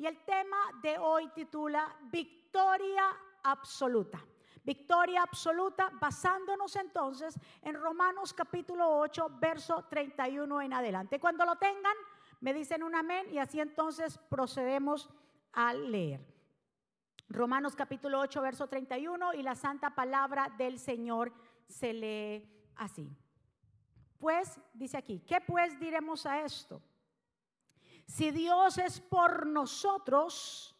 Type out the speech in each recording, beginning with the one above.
y el tema de hoy titula Victoria absoluta. Victoria absoluta basándonos entonces en Romanos capítulo 8, verso 31 en adelante. Cuando lo tengan, me dicen un amén y así entonces procedemos a leer. Romanos capítulo 8, verso 31 y la santa palabra del Señor se lee así. Pues, dice aquí, ¿qué pues diremos a esto? Si Dios es por nosotros,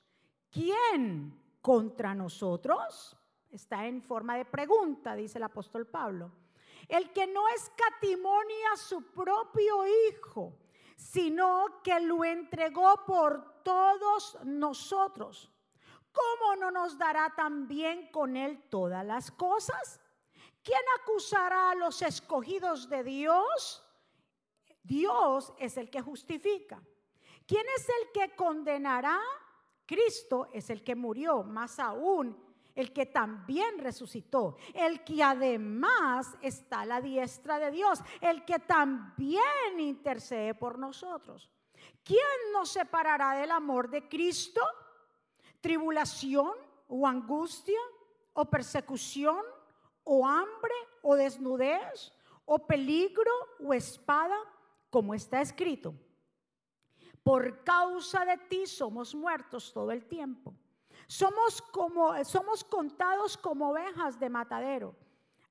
¿quién contra nosotros? Está en forma de pregunta, dice el apóstol Pablo. El que no escatimonia a su propio Hijo, sino que lo entregó por todos nosotros. ¿Cómo no nos dará también con él todas las cosas? ¿Quién acusará a los escogidos de Dios? Dios es el que justifica. ¿Quién es el que condenará? Cristo es el que murió, más aún el que también resucitó, el que además está a la diestra de Dios, el que también intercede por nosotros. ¿Quién nos separará del amor de Cristo? ¿Tribulación o angustia o persecución o hambre o desnudez o peligro o espada? Como está escrito, por causa de ti somos muertos todo el tiempo somos como somos contados como ovejas de matadero.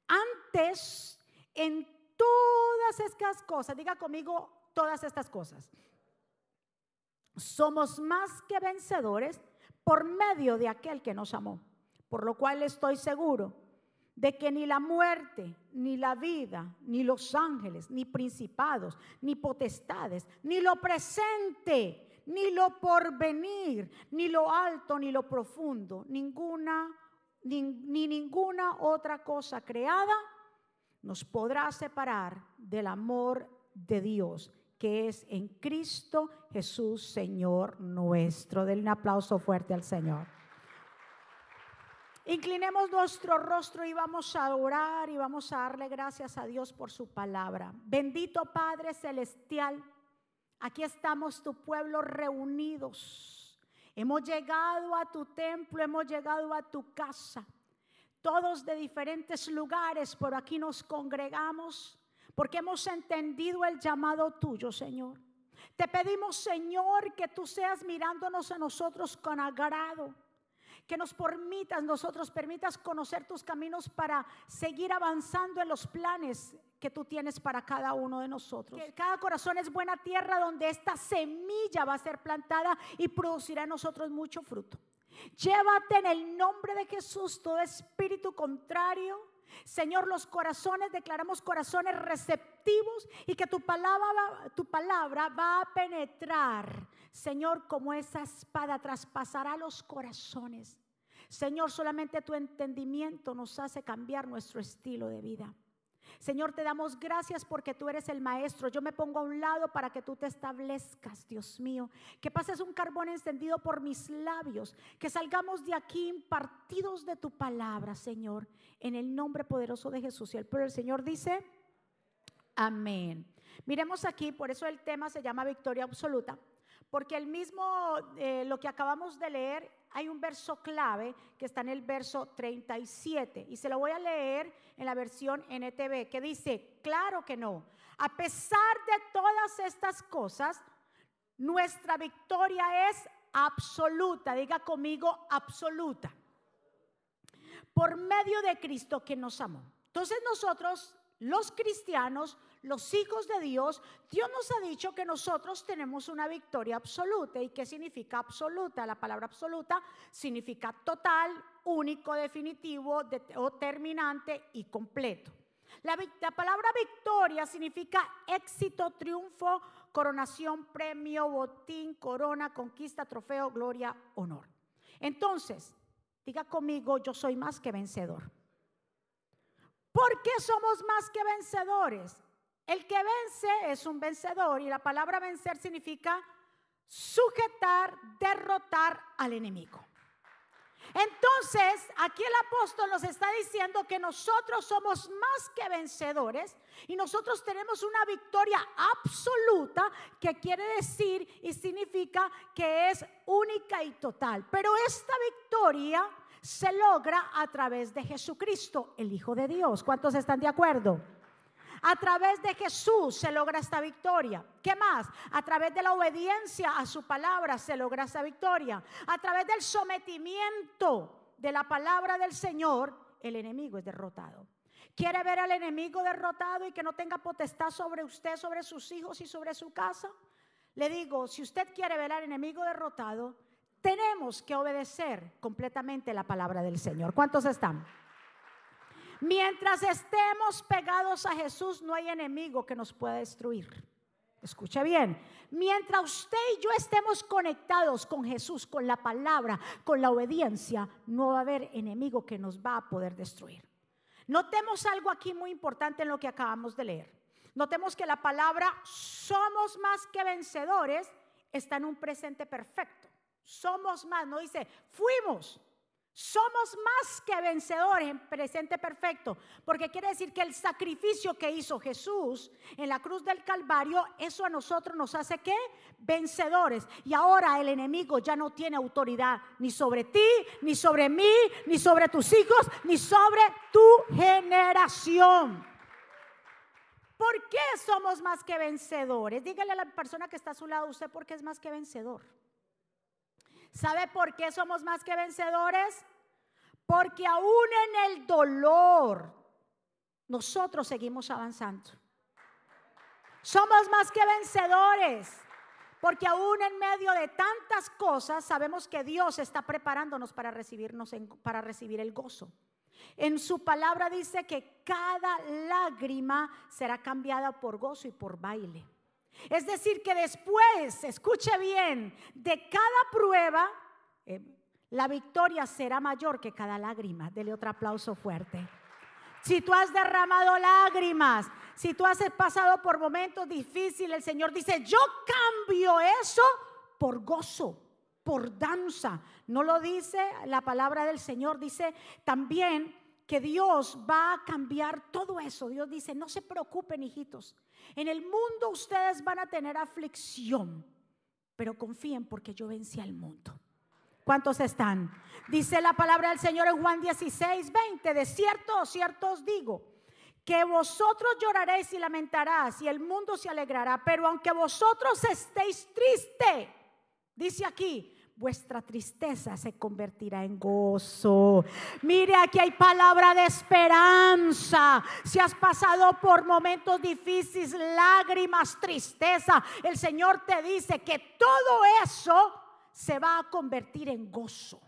Antes en todas estas cosas, diga conmigo todas estas cosas. Somos más que vencedores por medio de aquel que nos amó. Por lo cual estoy seguro de que ni la muerte, ni la vida, ni los ángeles, ni principados, ni potestades, ni lo presente, ni lo porvenir, ni lo alto, ni lo profundo, ninguna, ni, ni ninguna otra cosa creada nos podrá separar del amor de Dios que es en Cristo Jesús, Señor nuestro. Denle un aplauso fuerte al Señor. Inclinemos nuestro rostro y vamos a orar y vamos a darle gracias a Dios por su palabra. Bendito Padre Celestial. Aquí estamos tu pueblo reunidos. Hemos llegado a tu templo, hemos llegado a tu casa. Todos de diferentes lugares, pero aquí nos congregamos porque hemos entendido el llamado tuyo, Señor. Te pedimos, Señor, que tú seas mirándonos a nosotros con agrado que nos permitas, nosotros permitas conocer tus caminos para seguir avanzando en los planes que tú tienes para cada uno de nosotros. Que cada corazón es buena tierra donde esta semilla va a ser plantada y producirá en nosotros mucho fruto. Llévate en el nombre de Jesús todo espíritu contrario. Señor, los corazones, declaramos corazones receptivos y que tu palabra, tu palabra va a penetrar Señor, como esa espada traspasará los corazones. Señor, solamente tu entendimiento nos hace cambiar nuestro estilo de vida. Señor, te damos gracias porque tú eres el maestro. Yo me pongo a un lado para que tú te establezcas, Dios mío. Que pases un carbón encendido por mis labios. Que salgamos de aquí impartidos de tu palabra, Señor. En el nombre poderoso de Jesús. Y el pueblo del Señor dice, amén. Miremos aquí, por eso el tema se llama victoria absoluta porque el mismo, eh, lo que acabamos de leer, hay un verso clave que está en el verso 37 y se lo voy a leer en la versión NTV que dice, claro que no, a pesar de todas estas cosas, nuestra victoria es absoluta, diga conmigo absoluta, por medio de Cristo que nos amó. Entonces nosotros, los cristianos, los hijos de Dios, Dios nos ha dicho que nosotros tenemos una victoria absoluta. ¿Y qué significa absoluta? La palabra absoluta significa total, único, definitivo terminante y completo. La, la, palabra victoria significa éxito, triunfo, coronación, premio, botín, corona, conquista, trofeo, gloria, honor. Entonces, diga conmigo, yo soy más que vencedor. ¿Por qué somos más que vencedores? El que vence es un vencedor y la palabra vencer significa sujetar, derrotar al enemigo. Entonces, aquí el apóstol nos está diciendo que nosotros somos más que vencedores y nosotros tenemos una victoria absoluta que quiere decir y significa que es única y total. Pero esta victoria se logra a través de Jesucristo, el Hijo de Dios. ¿Cuántos están de acuerdo? A través de Jesús se logra esta victoria. ¿Qué más? A través de la obediencia a su palabra se logra esta victoria. A través del sometimiento de la palabra del Señor, el enemigo es derrotado. ¿Quiere ver al enemigo derrotado y que no tenga potestad sobre usted, sobre sus hijos y sobre su casa? Le digo, si usted quiere ver al enemigo derrotado, tenemos que obedecer completamente la palabra del Señor. ¿Cuántos están? Mientras estemos pegados a Jesús, no hay enemigo que nos pueda destruir. Escuche bien, mientras usted y yo estemos conectados con Jesús, con la palabra, con la obediencia, no va a haber enemigo que nos va a poder destruir. Notemos algo aquí muy importante en lo que acabamos de leer. Notemos que la palabra somos más que vencedores está en un presente perfecto. Somos más, no dice fuimos, somos más que vencedores en presente perfecto, porque quiere decir que el sacrificio que hizo Jesús en la cruz del Calvario, eso a nosotros nos hace que vencedores. Y ahora el enemigo ya no tiene autoridad ni sobre ti, ni sobre mí, ni sobre tus hijos, ni sobre tu generación. ¿Por qué somos más que vencedores? Dígale a la persona que está a su lado, usted por qué es más que vencedor. ¿Sabe por qué somos más que vencedores? Porque aún en el dolor nosotros seguimos avanzando. Somos más que vencedores. Porque aún en medio de tantas cosas sabemos que Dios está preparándonos para recibirnos para recibir el gozo. En su palabra dice que cada lágrima será cambiada por gozo y por baile. Es decir, que después, escuche bien, de cada prueba, eh, la victoria será mayor que cada lágrima. Dele otro aplauso fuerte. Si tú has derramado lágrimas, si tú has pasado por momentos difíciles, el Señor dice, yo cambio eso por gozo, por danza. No lo dice la palabra del Señor, dice también que Dios va a cambiar todo eso. Dios dice, no se preocupen, hijitos. En el mundo ustedes van a tener aflicción, pero confíen porque yo vencí al mundo. ¿Cuántos están? Dice la palabra del Señor en Juan 16, 20. De cierto, cierto os digo, que vosotros lloraréis y lamentarás y el mundo se alegrará, pero aunque vosotros estéis triste, dice aquí, vuestra tristeza se convertirá en gozo. Mire, aquí hay palabra de esperanza. Si has pasado por momentos difíciles, lágrimas, tristeza, el Señor te dice que todo eso se va a convertir en gozo.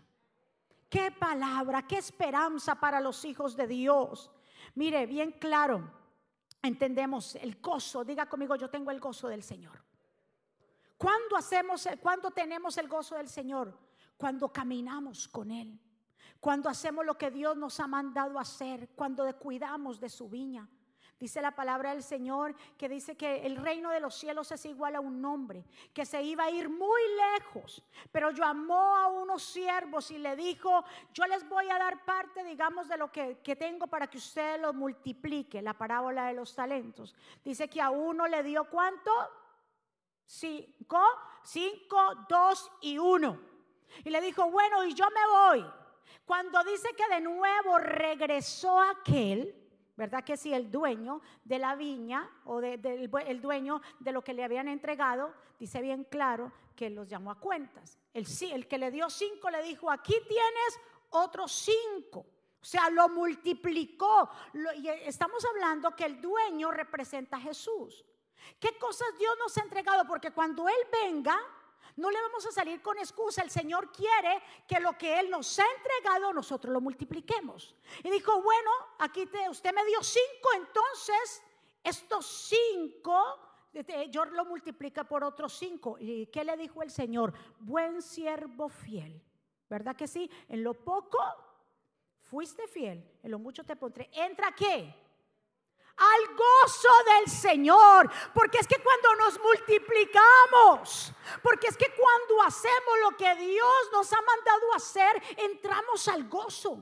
Qué palabra, qué esperanza para los hijos de Dios. Mire, bien claro, entendemos el gozo. Diga conmigo, yo tengo el gozo del Señor. ¿Cuándo hacemos, cuándo tenemos el gozo del Señor? Cuando caminamos con Él. Cuando hacemos lo que Dios nos ha mandado hacer. Cuando cuidamos de su viña. Dice la palabra del Señor que dice que el reino de los cielos es igual a un hombre que se iba a ir muy lejos, pero llamó a unos siervos y le dijo, yo les voy a dar parte, digamos, de lo que, que tengo para que usted lo multiplique, la parábola de los talentos. Dice que a uno le dio cuánto? Cinco, cinco, dos y uno. Y le dijo, bueno, y yo me voy. Cuando dice que de nuevo regresó aquel, ¿verdad que sí? El dueño de la viña o de, el dueño de lo que le habían entregado, dice bien claro que los llamó a cuentas. El, el que le dio cinco le dijo, aquí tienes otros cinco. O sea, lo multiplicó. y estamos hablando que el dueño representa a Jesús. ¿Qué cosas Dios nos ha entregado? Porque cuando Él venga, no le vamos a salir con excusa. El Señor quiere que lo que Él nos ha entregado, nosotros lo multipliquemos. Y dijo, bueno, aquí te, usted me dio cinco, entonces estos cinco, yo lo multiplica por otros cinco. ¿Y qué le dijo el Señor? Buen siervo fiel. ¿Verdad que sí? En lo poco fuiste fiel, en lo mucho te pondré. ¿Entra qué? Al gozo del Señor. Porque es que cuando nos multiplicamos, porque es que cuando hacemos lo que Dios nos ha mandado hacer, entramos al gozo.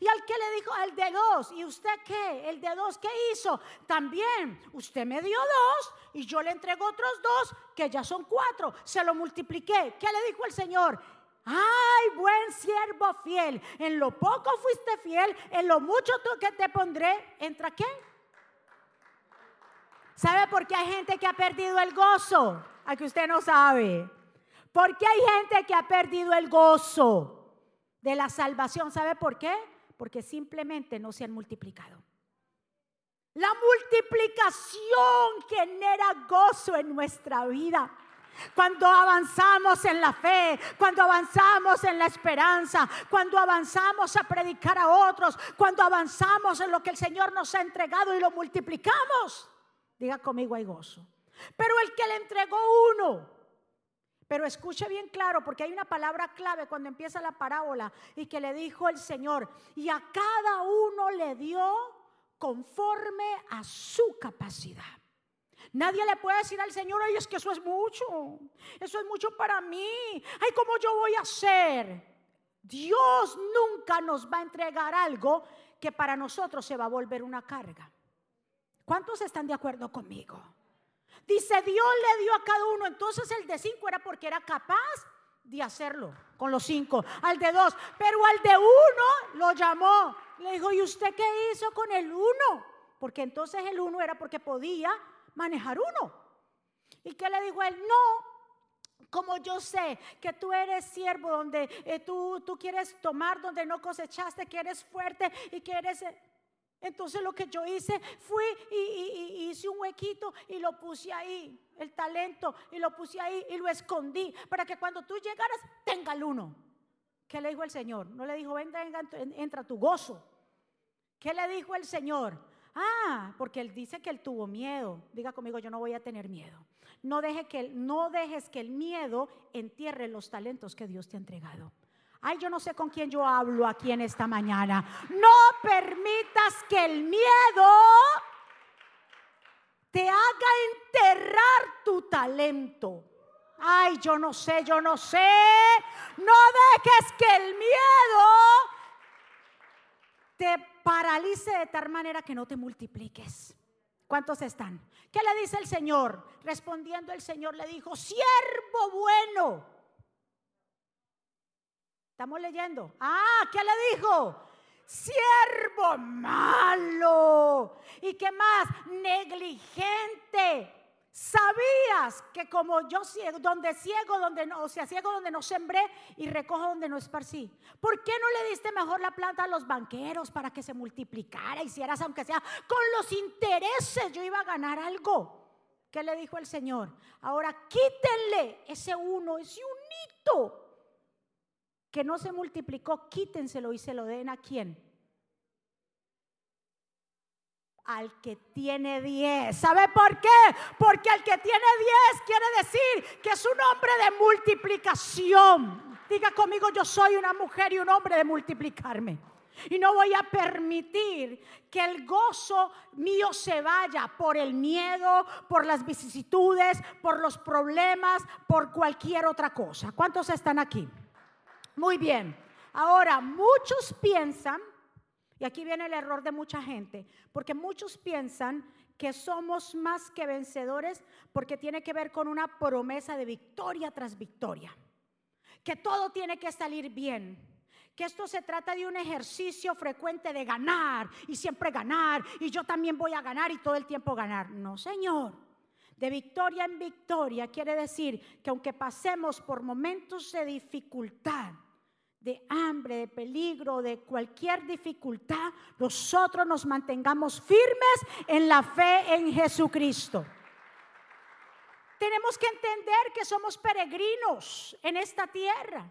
Y al que le dijo, el de dos, ¿y usted qué? El de dos, ¿qué hizo? También, usted me dio dos y yo le entrego otros dos, que ya son cuatro. Se lo multipliqué. ¿Qué le dijo el Señor? Ay, buen siervo fiel. En lo poco fuiste fiel, en lo mucho que te pondré, ¿entra qué? ¿Sabe por qué hay gente que ha perdido el gozo? A que usted no sabe. Porque hay gente que ha perdido el gozo de la salvación. ¿Sabe por qué? Porque simplemente no se han multiplicado. La multiplicación genera gozo en nuestra vida. Cuando avanzamos en la fe, cuando avanzamos en la esperanza, cuando avanzamos a predicar a otros, cuando avanzamos en lo que el Señor nos ha entregado y lo multiplicamos. Diga conmigo, hay gozo. Pero el que le entregó uno, pero escuche bien claro, porque hay una palabra clave cuando empieza la parábola y que le dijo el Señor, y a cada uno le dio conforme a su capacidad. Nadie le puede decir al Señor, ay, es que eso es mucho, eso es mucho para mí, ay, ¿cómo yo voy a hacer? Dios nunca nos va a entregar algo que para nosotros se va a volver una carga. ¿Cuántos están de acuerdo conmigo? Dice, Dios le dio a cada uno. Entonces el de cinco era porque era capaz de hacerlo con los cinco. Al de dos. Pero al de uno lo llamó. Le dijo, ¿y usted qué hizo con el uno? Porque entonces el uno era porque podía manejar uno. ¿Y qué le dijo él? No, como yo sé que tú eres siervo donde eh, tú, tú quieres tomar donde no cosechaste, que eres fuerte y que eres... Eh, entonces lo que yo hice fui y, hice un huequito y lo puse ahí, el talento, y lo puse ahí y lo escondí para que cuando tú llegaras tenga el uno. ¿Qué le dijo el Señor? No le dijo, venga, venga entra tu gozo. ¿Qué le dijo el Señor? Ah, porque él dice que él tuvo miedo. Diga conmigo, yo no voy a tener miedo. No, deje que, no dejes que el miedo entierre los talentos que Dios te ha entregado. Ay, yo no sé con quién yo hablo aquí en esta mañana. No permitas que el miedo te haga enterrar tu talento. Ay, yo no sé, yo no sé. No dejes que el miedo te paralice de tal manera que no te multipliques. ¿Cuántos están? ¿Qué le dice el Señor? Respondiendo el Señor le dijo, siervo bueno Estamos leyendo. Ah, ¿qué le dijo? Siervo malo. ¿Y qué más? Negligente. Sabías que como yo ciego, donde ciego, donde no, o sea, ciego donde no sembré y recojo donde no esparcí. ¿Por qué no le diste mejor la planta a los banqueros para que se multiplicara? Hicieras aunque sea con los intereses, yo iba a ganar algo. ¿Qué le dijo el Señor? Ahora quítenle ese uno, ese unito que no se multiplicó, quítenselo y se lo den a quién. Al que tiene diez. ¿Sabe por qué? Porque al que tiene diez quiere decir que es un hombre de multiplicación. Diga conmigo, yo soy una mujer y un hombre de multiplicarme. Y no voy a permitir que el gozo mío se vaya por el miedo, por las vicisitudes, por los problemas, por cualquier otra cosa. ¿Cuántos están aquí? Muy bien. Ahora, muchos piensan, y aquí viene el error de mucha gente, porque muchos piensan que somos más que vencedores porque tiene que ver con una promesa de victoria tras victoria. Que todo tiene que salir bien. Que esto se trata de un ejercicio frecuente de ganar y siempre ganar y yo también voy a ganar y todo el tiempo ganar. No, Señor. De victoria en victoria quiere decir que aunque pasemos por momentos de dificultad, de hambre, de peligro, de cualquier dificultad, nosotros nos mantengamos firmes en la fe en Jesucristo. Tenemos que entender que somos peregrinos en esta tierra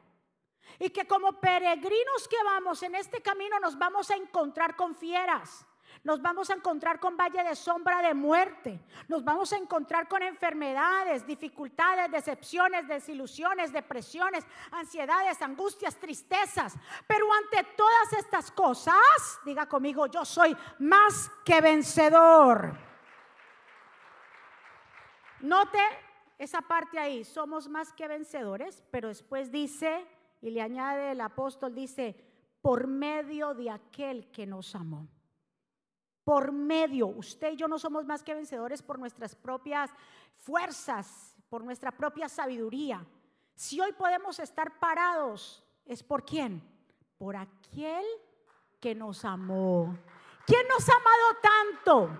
y que como peregrinos que vamos en este camino nos vamos a encontrar con fieras. Nos vamos a encontrar con valle de sombra de muerte. Nos vamos a encontrar con enfermedades, dificultades, decepciones, desilusiones, depresiones, ansiedades, angustias, tristezas. Pero ante todas estas cosas, diga conmigo, yo soy más que vencedor. Note esa parte ahí, somos más que vencedores, pero después dice, y le añade el apóstol, dice, por medio de aquel que nos amó por medio, usted y yo no somos más que vencedores por nuestras propias fuerzas, por nuestra propia sabiduría. Si hoy podemos estar parados, ¿es por quién? Por aquel que nos amó. ¿Quién nos ha amado tanto?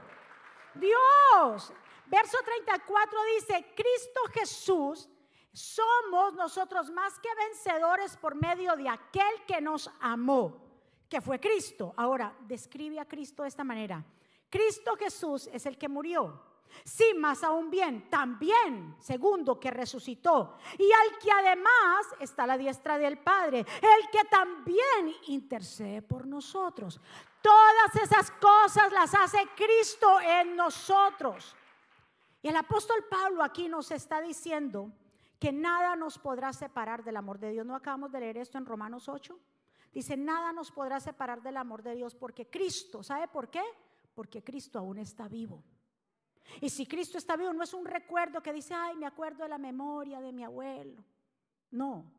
Dios. Verso 34 dice, Cristo Jesús, somos nosotros más que vencedores por medio de aquel que nos amó que fue Cristo. Ahora, describe a Cristo de esta manera. Cristo Jesús es el que murió. Sí, más aún bien, también, segundo, que resucitó. Y al que además está a la diestra del Padre, el que también intercede por nosotros. Todas esas cosas las hace Cristo en nosotros. Y el apóstol Pablo aquí nos está diciendo que nada nos podrá separar del amor de Dios. ¿No acabamos de leer esto en Romanos 8? Dice, nada nos podrá separar del amor de Dios porque Cristo, ¿sabe por qué? Porque Cristo aún está vivo. Y si Cristo está vivo, no es un recuerdo que dice, ay, me acuerdo de la memoria de mi abuelo. No,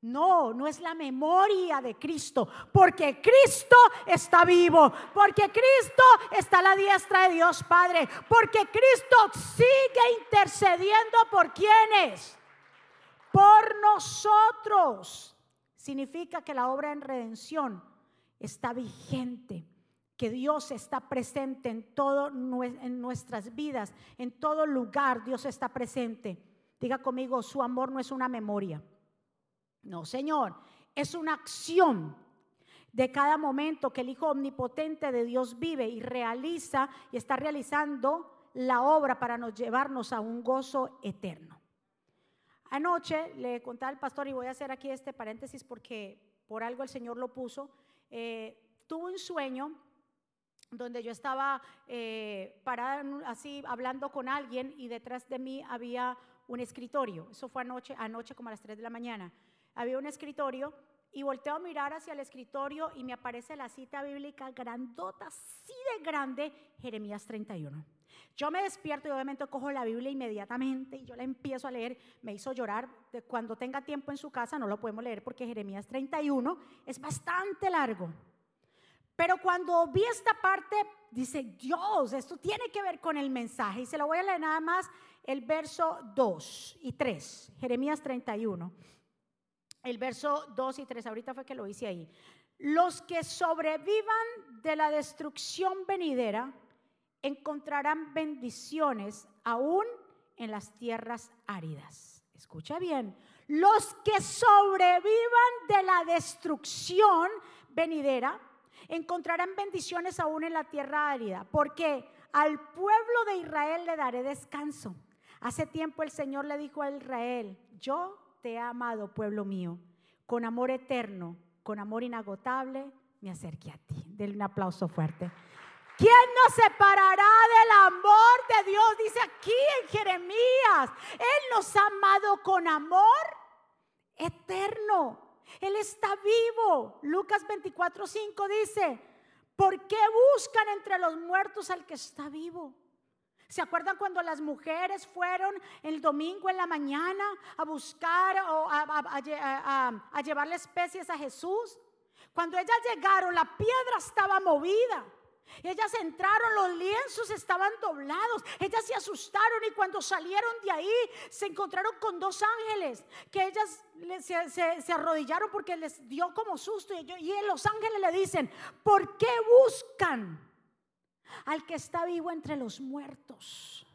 no, no es la memoria de Cristo, porque Cristo está vivo, porque Cristo está a la diestra de Dios Padre, porque Cristo sigue intercediendo por quienes, por nosotros significa que la obra en redención está vigente, que Dios está presente en todo en nuestras vidas, en todo lugar Dios está presente. Diga conmigo, su amor no es una memoria. No, Señor, es una acción de cada momento que el Hijo Omnipotente de Dios vive y realiza y está realizando la obra para nos llevarnos a un gozo eterno. Anoche le contaba al pastor, y voy a hacer aquí este paréntesis porque por algo el Señor lo puso, eh, tuve un sueño donde yo estaba eh, parada así hablando con alguien y detrás de mí había un escritorio. Eso fue anoche, anoche como a las 3 de la mañana. Había un escritorio y volteo a mirar hacia el escritorio y me aparece la cita bíblica grandota, así de grande, Jeremías 31. Yo me despierto y obviamente cojo la Biblia inmediatamente y yo la empiezo a leer. Me hizo llorar. Cuando tenga tiempo en su casa no lo podemos leer porque Jeremías 31 es bastante largo. Pero cuando vi esta parte, dice, Dios, esto tiene que ver con el mensaje. Y se lo voy a leer nada más el verso 2 y 3, Jeremías 31. El verso 2 y 3, ahorita fue que lo hice ahí. Los que sobrevivan de la destrucción venidera, encontrarán bendiciones aún en las tierras áridas. Escucha bien, los que sobrevivan de la destrucción venidera encontrarán bendiciones aún en la tierra árida, porque al pueblo de Israel le daré descanso. Hace tiempo el Señor le dijo a Israel, yo te he amado, pueblo mío, con amor eterno, con amor inagotable, me acerqué a ti. Denle un aplauso fuerte. ¿Quién nos separará del amor de Dios? Dice aquí en Jeremías. Él nos ha amado con amor eterno. Él está vivo. Lucas 24, 5 dice, ¿por qué buscan entre los muertos al que está vivo? ¿Se acuerdan cuando las mujeres fueron el domingo en la mañana a buscar o a llevarle especies a Jesús? Cuando ellas llegaron, la piedra estaba movida. Ellas entraron, los lienzos estaban doblados, ellas se asustaron y cuando salieron de ahí se encontraron con dos ángeles que ellas se, arrodillaron porque les dio como susto y, y los ángeles le dicen, ¿por qué buscan al que está vivo entre los muertos?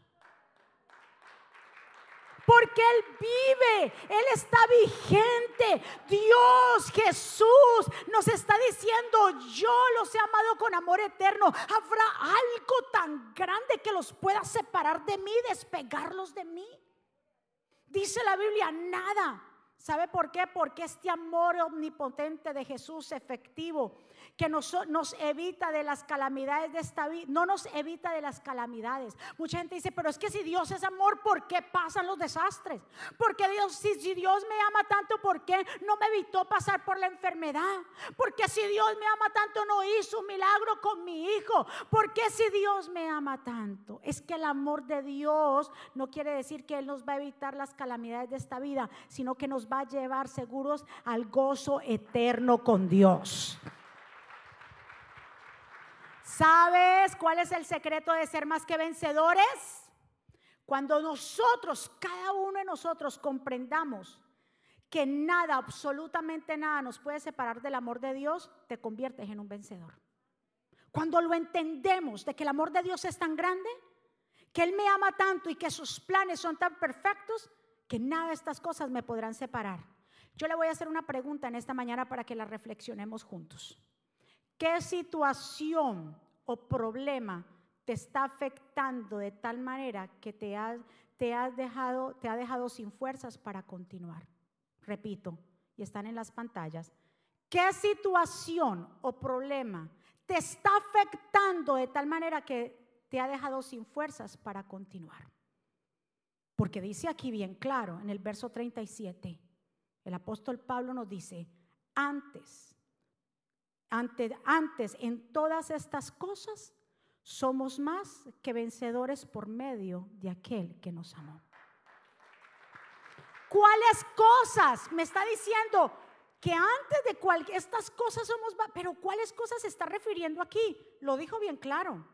Porque Él vive, Él está vigente. Dios Jesús nos está diciendo, yo los he amado con amor eterno. ¿Habrá algo tan grande que los pueda separar de mí, despegarlos de mí? Dice la Biblia, nada ¿Sabe por qué? Porque este amor omnipotente de Jesús efectivo que nos, evita de las calamidades de esta vida, no nos evita de las calamidades. Mucha gente dice, pero es que si Dios es amor, ¿por qué pasan los desastres? Porque Dios, si, si Dios me ama tanto, ¿por qué no me evitó pasar por la enfermedad? Porque si Dios me ama tanto, no hizo un milagro con mi hijo. ¿Por qué si Dios me ama tanto? Es que el amor de Dios no quiere decir que Él nos va a evitar las calamidades de esta vida, sino que nos va a llevar seguros al gozo eterno con Dios. ¿Sabes cuál es el secreto de ser más que vencedores? Cuando nosotros, cada uno de nosotros, comprendamos que nada, absolutamente nada nos puede separar del amor de Dios, te conviertes en un vencedor. Cuando lo entendemos de que el amor de Dios es tan grande, que Él me ama tanto y que sus planes son tan perfectos, que nada de estas cosas me podrán separar. Yo le voy a hacer una pregunta en esta mañana para que la reflexionemos juntos. ¿Qué situación o problema te está afectando de tal manera que te, te, has dejado, te ha dejado sin fuerzas para continuar? Repito, y están en las pantallas. ¿Qué situación o problema te está afectando de tal manera que te ha dejado sin fuerzas para continuar? Porque dice aquí bien claro en el verso 37, el apóstol Pablo nos dice, antes, antes, en todas estas cosas somos más que vencedores por medio de aquel que nos amó. ¿Cuáles cosas? Me está diciendo que antes de cualquier estas cosas somos, pero ¿cuáles cosas se está refiriendo aquí? Lo dijo bien claro.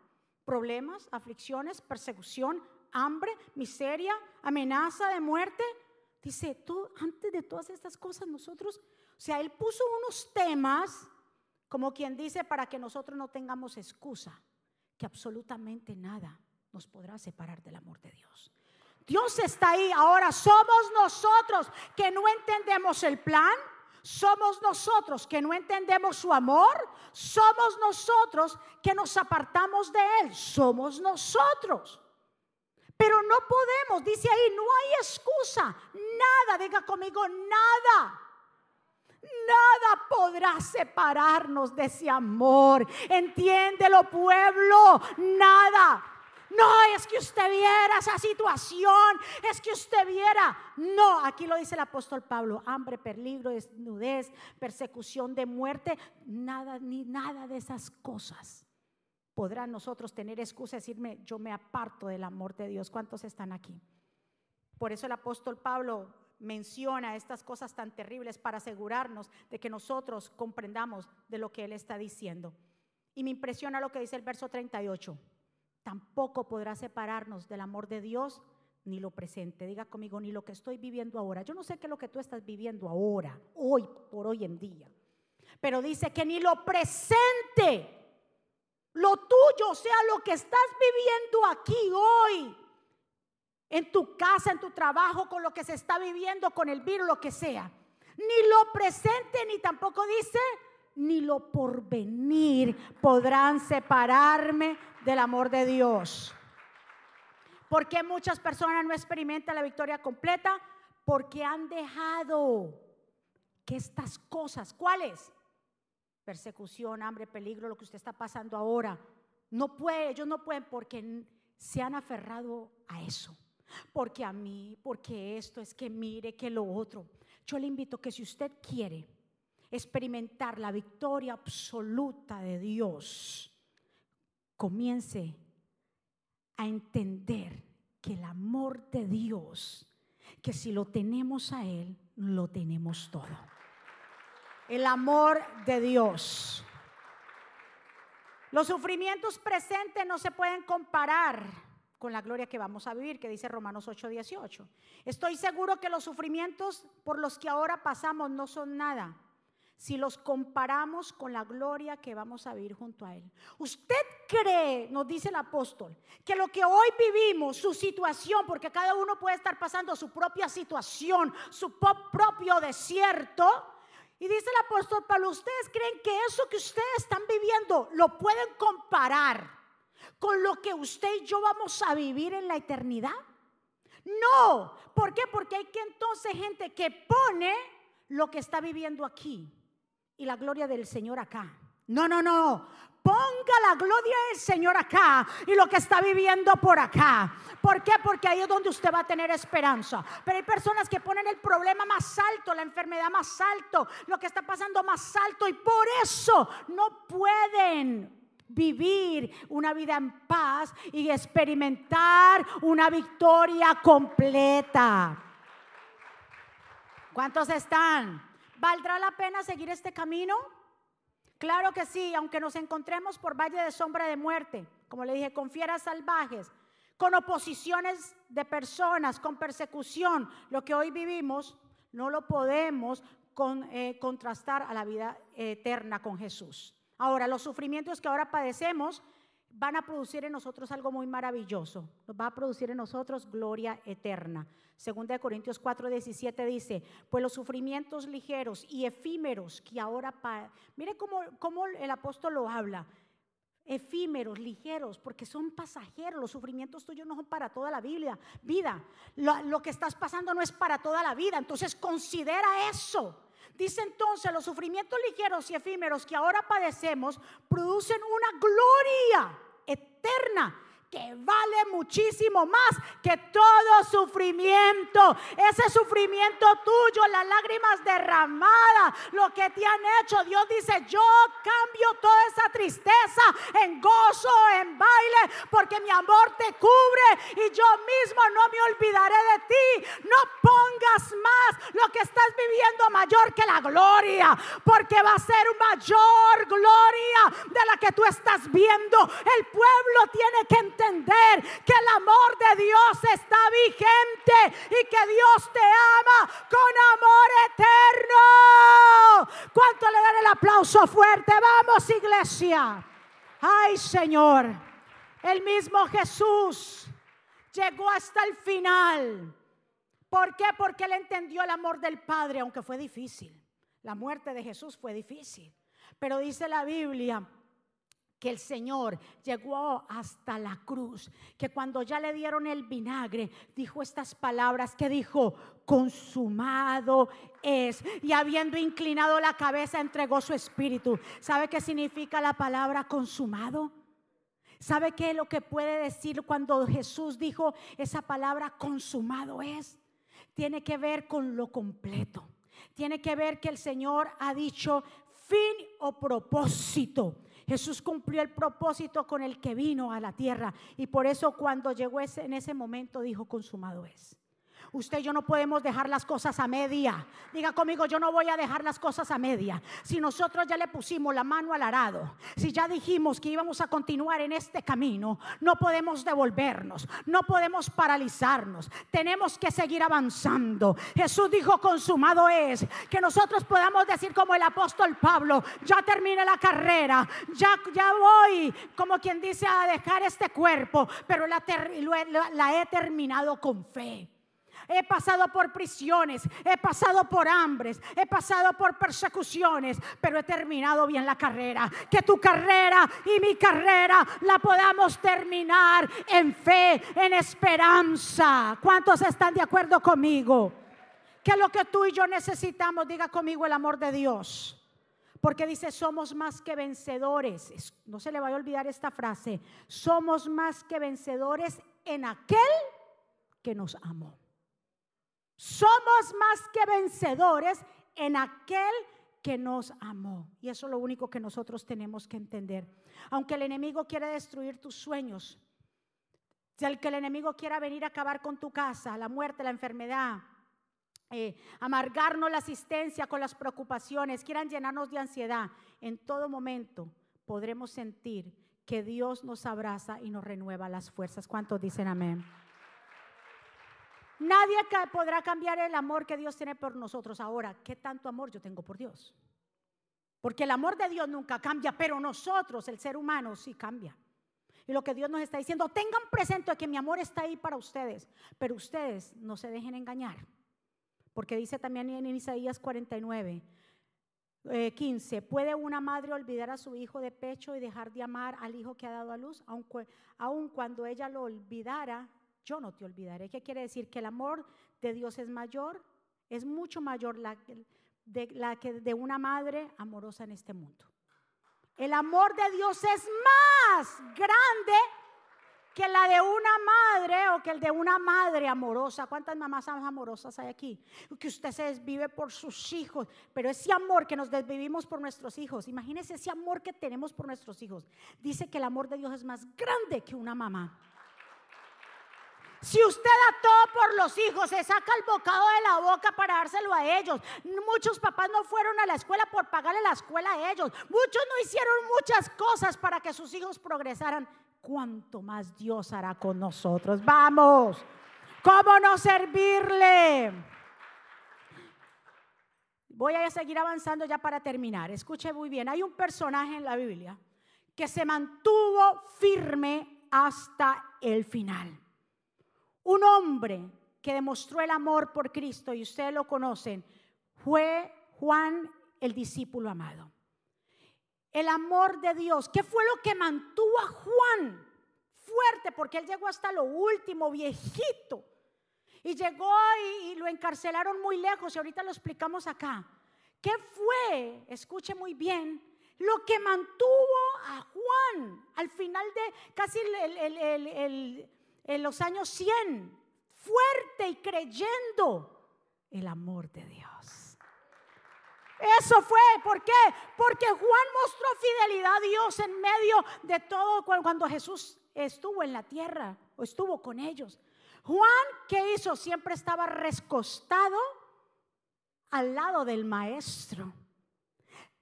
Problemas, aflicciones, persecución, hambre, miseria, amenaza de muerte. Dice, antes de todas estas cosas nosotros, o sea, él puso unos temas, como quien dice, para que nosotros no tengamos excusa, que absolutamente nada nos podrá separar del amor de Dios. Dios está ahí. Ahora somos nosotros que no entendemos el plan. Somos nosotros que no entendemos su amor. Somos nosotros que nos apartamos de Él. Somos nosotros. Pero no podemos, dice ahí, no hay excusa. Nada, diga conmigo, nada. Nada podrá separarnos de ese amor. Entiéndelo, pueblo. Nada. No, es que usted viera esa situación, es que usted viera. No, aquí lo dice el apóstol Pablo, hambre, peligro, desnudez, persecución de muerte, nada ni nada de esas cosas podrán nosotros tener excusa y decirme, yo me aparto del amor de Dios. ¿Cuántos están aquí? Por eso el apóstol Pablo menciona estas cosas tan terribles para asegurarnos de que nosotros comprendamos de lo que él está diciendo. Y me impresiona lo que dice el verso 38. Tampoco podrá separarnos del amor de Dios ni lo presente. Diga conmigo, ni lo que estoy viviendo ahora. Yo no sé qué es lo que tú estás viviendo ahora, hoy, por hoy en día. Pero dice que ni lo presente lo tuyo, sea, lo que estás viviendo aquí hoy, en tu casa, en tu trabajo, con lo que se está viviendo, con el virus, lo que sea. Ni lo presente, ni tampoco dice, ni lo porvenir podrán separarme del amor de Dios. ¿Por qué muchas personas no experimentan la victoria completa? Porque han dejado que estas cosas, ¿cuáles? persecución, hambre, peligro, lo que usted está pasando ahora. No puede, ellos no pueden porque se han aferrado a eso. Porque a mí, porque esto es que mire, que lo otro. Yo le invito que si usted quiere experimentar la victoria absoluta de Dios, comience a entender que el amor de Dios, que si lo tenemos a Él, lo tenemos todo el amor de Dios. Los sufrimientos presentes no se pueden comparar con la gloria que vamos a vivir, que dice Romanos 8:18. Estoy seguro que los sufrimientos por los que ahora pasamos no son nada si los comparamos con la gloria que vamos a vivir junto a Él. Usted cree, nos dice el apóstol, que lo que hoy vivimos, su situación, porque cada uno puede estar pasando su propia situación, su propio desierto, y dice el apóstol Pablo, ¿ustedes creen que eso que ustedes están viviendo lo pueden comparar con lo que usted y yo vamos a vivir en la eternidad? No, ¿por qué? Porque hay que entonces gente que pone lo que está viviendo aquí y la gloria del Señor acá. No, no, no. Ponga la gloria del Señor acá y lo que está viviendo por acá. ¿Por qué? Porque ahí es donde usted va a tener esperanza. Pero hay personas que ponen el problema más alto, la enfermedad más alto, lo que está pasando más alto y por eso no pueden vivir una vida en paz y experimentar una victoria completa. ¿Cuántos están? ¿Valdrá la pena seguir este camino? Claro que sí, aunque nos encontremos por valle de sombra de muerte, como le dije, con fieras salvajes, con oposiciones de personas, con persecución, lo que hoy vivimos, no lo podemos eh, contrastar a la vida eterna con Jesús. Ahora, los sufrimientos que ahora padecemos van a producir en nosotros algo muy maravilloso. Nos va a producir en nosotros gloria eterna. Segunda de Corintios 4, 17 dice, pues los sufrimientos ligeros y efímeros que ahora... Mire cómo, cómo el apóstol lo habla. Efímeros, ligeros, porque son pasajeros. Los sufrimientos tuyos no son para toda la vida. vida. Lo que estás pasando no es para toda la vida. Entonces considera eso. Dice entonces, los sufrimientos ligeros y efímeros que ahora padecemos producen una gloria eterna que vale muchísimo más que todo sufrimiento. Ese sufrimiento tuyo, las lágrimas derramadas, lo que te han hecho. Dios dice, yo cambio toda esa tristeza en gozo, en baile, porque mi amor te cubre y yo mismo no me olvidaré de ti. No pongas más lo que estás viviendo mayor que la gloria, porque va a ser mayor gloria de la que tú estás viendo. El pueblo tiene que entender que el amor de Dios está vigente y que Dios te ama con amor eterno. ¿Cuánto le dan el aplauso fuerte? Vamos, iglesia. Ay, Señor, el mismo Jesús llegó hasta el final. ¿Por qué? Porque él entendió el amor del Padre, aunque fue difícil. La muerte de Jesús fue difícil. Pero dice la Biblia que el Señor llegó hasta la cruz, que cuando ya le dieron el vinagre, dijo estas palabras que dijo, consumado es. Y habiendo inclinado la cabeza, entregó su espíritu. ¿Sabe qué significa la palabra consumado? ¿Sabe qué es lo que puede decir cuando Jesús dijo esa palabra consumado es? Tiene que ver con lo completo. Tiene que ver que el Señor ha dicho fin o propósito Jesús cumplió el propósito con el que vino a la tierra y por eso cuando llegó en ese momento dijo, consumado es. Usted y yo no podemos dejar las cosas a media. Diga conmigo, yo no voy a dejar las cosas a media. Si nosotros ya le pusimos la mano al arado, si ya dijimos que íbamos a continuar en este camino, no podemos devolvernos, no podemos paralizarnos. Tenemos que seguir avanzando. Jesús dijo, consumado es. Que nosotros podamos decir como el apóstol Pablo, ya terminé la carrera, ya, ya voy, como quien dice, a dejar este cuerpo, pero la, la he terminado con fe. He pasado por prisiones, he pasado por hambres, he pasado por persecuciones, pero he terminado bien la carrera. Que tu carrera y mi carrera la podamos terminar en fe, en esperanza. ¿Cuántos están de acuerdo conmigo? Que lo que tú y yo necesitamos, diga conmigo el amor de Dios. Porque dice, somos más que vencedores. No se le vaya a olvidar esta frase. Somos más que vencedores en aquel que nos amó. Somos más que vencedores en aquel que nos amó. Y eso es lo único que nosotros tenemos que entender. Aunque el enemigo quiere destruir tus sueños, si el que el enemigo quiera venir a acabar con tu casa, la muerte, la enfermedad, eh, amargarnos la asistencia con las preocupaciones, quieran llenarnos de ansiedad, en todo momento podremos sentir que Dios nos abraza y nos renueva las fuerzas. ¿Cuántos dicen amén? Nadie podrá cambiar el amor que Dios tiene por nosotros. Ahora, ¿qué tanto amor yo tengo por Dios? Porque el amor de Dios nunca cambia, pero nosotros, el ser humano, sí cambia. Y lo que Dios nos está diciendo, tengan presente que mi amor está ahí para ustedes, pero ustedes no se dejen engañar. Porque dice también en Isaías 49, 15, eh, ¿puede una madre olvidar a su hijo de pecho y dejar de amar al hijo que ha dado a luz? Aun, aun cuando ella lo olvidara, yo no te olvidaré. ¿Qué quiere decir? Que el amor de Dios es mayor, es mucho mayor la, de, la que de una madre amorosa en este mundo. El amor de Dios es más grande que la de una madre o que el de una madre amorosa. ¿Cuántas mamás amorosas hay aquí? Que usted se desvive por sus hijos, pero ese amor que nos desvivimos por nuestros hijos, imagínese ese amor que tenemos por nuestros hijos. Dice que el amor de Dios es más grande que una mamá. Si usted da todo por los hijos, se saca el bocado de la boca para dárselo a ellos. Muchos papás no fueron a la escuela por pagarle la escuela a ellos. Muchos no hicieron muchas cosas para que sus hijos progresaran. ¿Cuánto más Dios hará con nosotros? Vamos. ¿Cómo no servirle? Voy a seguir avanzando ya para terminar. Escuche muy bien. Hay un personaje en la Biblia que se mantuvo firme hasta el final. Un hombre que demostró el amor por Cristo, y ustedes lo conocen, fue Juan el discípulo amado. El amor de Dios. ¿Qué fue lo que mantuvo a Juan fuerte? Porque él llegó hasta lo último, viejito. Y llegó y, lo encarcelaron muy lejos y ahorita lo explicamos acá. ¿Qué fue? Escuche muy bien. Lo que mantuvo a Juan al final de casi el, en los años 100, fuerte y creyendo el amor de Dios. Eso fue, ¿por qué? Porque Juan mostró fidelidad a Dios en medio de todo cuando Jesús estuvo en la tierra o estuvo con ellos. Juan, ¿qué hizo? Siempre estaba rescostado al lado del maestro.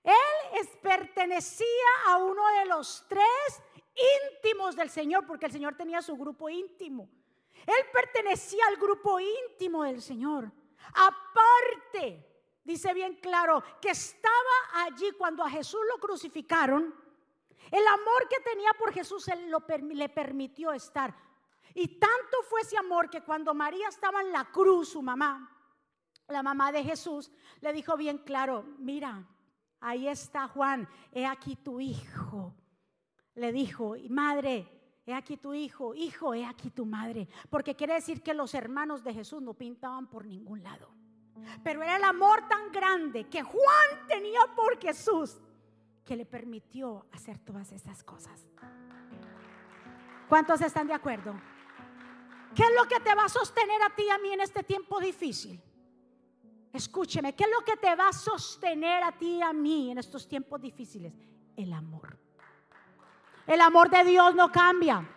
Él pertenecía a uno de los tres íntimos del Señor, porque el Señor tenía su grupo íntimo. Él pertenecía al grupo íntimo del Señor. Aparte, dice bien claro, que estaba allí cuando a Jesús lo crucificaron. El amor que tenía por Jesús él lo, le permitió estar. Y tanto fue ese amor que cuando María estaba en la cruz, su mamá, la mamá de Jesús, le dijo bien claro, mira, ahí está Juan, he aquí tu hijo le dijo, madre, he aquí tu hijo, hijo, he aquí tu madre. Porque quiere decir que los hermanos de Jesús no pintaban por ningún lado. Pero era el amor tan grande que Juan tenía por Jesús que le permitió hacer todas esas cosas. ¿Cuántos están de acuerdo? ¿Qué es lo que te va a sostener a ti y a mí en este tiempo difícil? Escúcheme, ¿qué es lo que te va a sostener a ti y a mí en estos tiempos difíciles? El amor. El amor de Dios no cambia.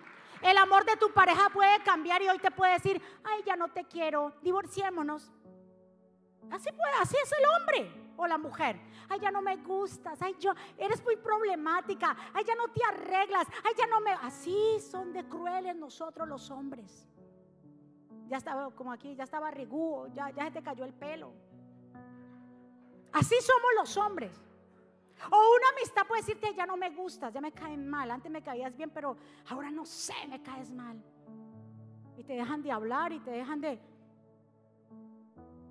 El amor de tu pareja puede cambiar y hoy te puede decir, ay, ya no te quiero, divorciémonos. Así puede, así es el hombre o la mujer. Ay, ya no me gustas, ay, yo, eres muy problemática, ay, ya no te arreglas, ay, ya no me. Así son de crueles nosotros los hombres. Ya estaba como aquí, ya estaba rigúo, ya, ya se te cayó el pelo. Así somos los hombres. O una amistad puede decirte, ya no me gustas, ya me caen mal. Antes me caías bien, pero ahora no sé, me caes mal. Y te dejan de hablar y te dejan de...